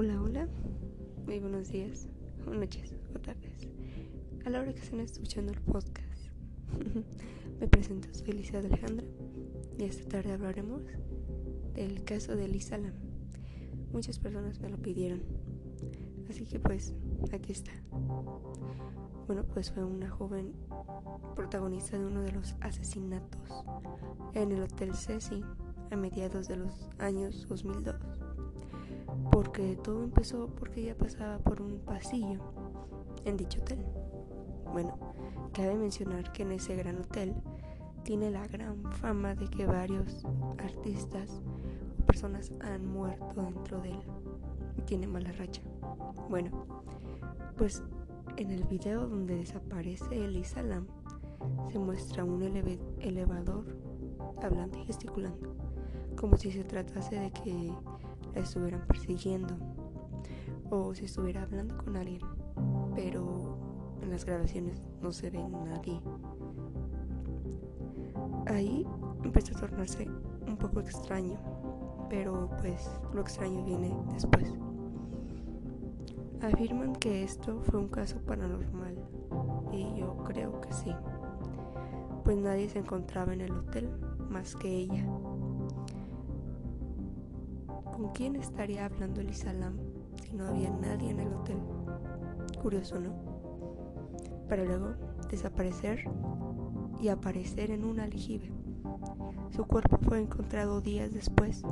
Hola, hola. Muy buenos días, o noches, o tardes. A la hora que estén escuchando el podcast. Me presento, soy Lisa Alejandra y esta tarde hablaremos del caso de Lisa Lam. Muchas personas me lo pidieron, así que pues aquí está. Bueno, pues fue una joven protagonista de uno de los asesinatos en el Hotel Ceci a mediados de los años 2002 porque todo empezó porque ella pasaba por un pasillo en dicho hotel. Bueno, cabe mencionar que en ese gran hotel tiene la gran fama de que varios artistas o personas han muerto dentro de él tiene mala racha. Bueno, pues en el video donde desaparece Elisa Lam se muestra un elevador hablando y gesticulando, como si se tratase de que estuvieran persiguiendo o si estuviera hablando con alguien, pero en las grabaciones no se ve nadie. Ahí empezó a tornarse un poco extraño, pero pues lo extraño viene después. Afirman que esto fue un caso paranormal y yo creo que sí, pues nadie se encontraba en el hotel más que ella. ¿Con quién estaría hablando Elisa Lam si no había nadie en el hotel? Curioso, ¿no? Para luego desaparecer y aparecer en un aljibe. Su cuerpo fue encontrado días después,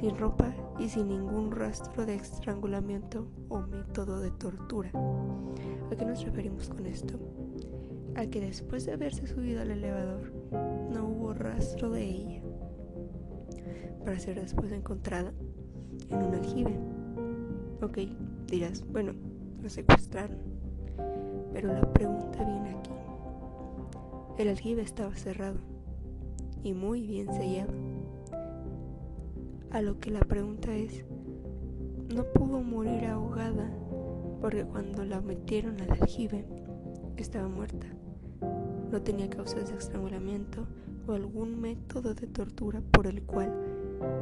sin ropa y sin ningún rastro de estrangulamiento o método de tortura. ¿A qué nos referimos con esto? A que después de haberse subido al elevador, no hubo rastro de ella, para ser después encontrada en un aljibe. Ok, dirás, bueno, lo secuestraron. Pero la pregunta viene aquí. El aljibe estaba cerrado y muy bien sellado. A lo que la pregunta es, no pudo morir ahogada porque cuando la metieron al aljibe estaba muerta. No tenía causas de estrangulamiento o algún método de tortura por el cual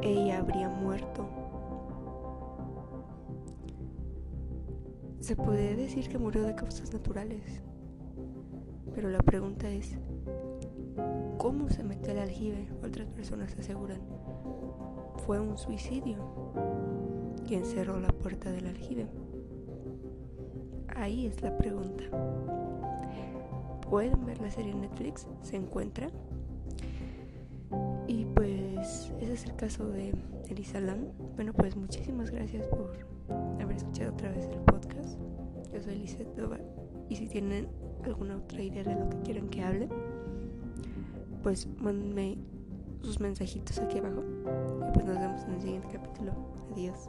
ella habría muerto Se puede decir que murió de causas naturales, pero la pregunta es, ¿cómo se metió al aljibe? Otras personas aseguran, fue un suicidio. ¿Quién cerró la puerta del aljibe? Ahí es la pregunta. Pueden ver la serie Netflix, se encuentra. Es el caso de Elisa Lam. Bueno, pues muchísimas gracias por haber escuchado otra vez el podcast. Yo soy Lizeth Dobar y si tienen alguna otra idea de lo que quieran que hable, pues mándenme sus mensajitos aquí abajo y pues nos vemos en el siguiente capítulo. Adiós.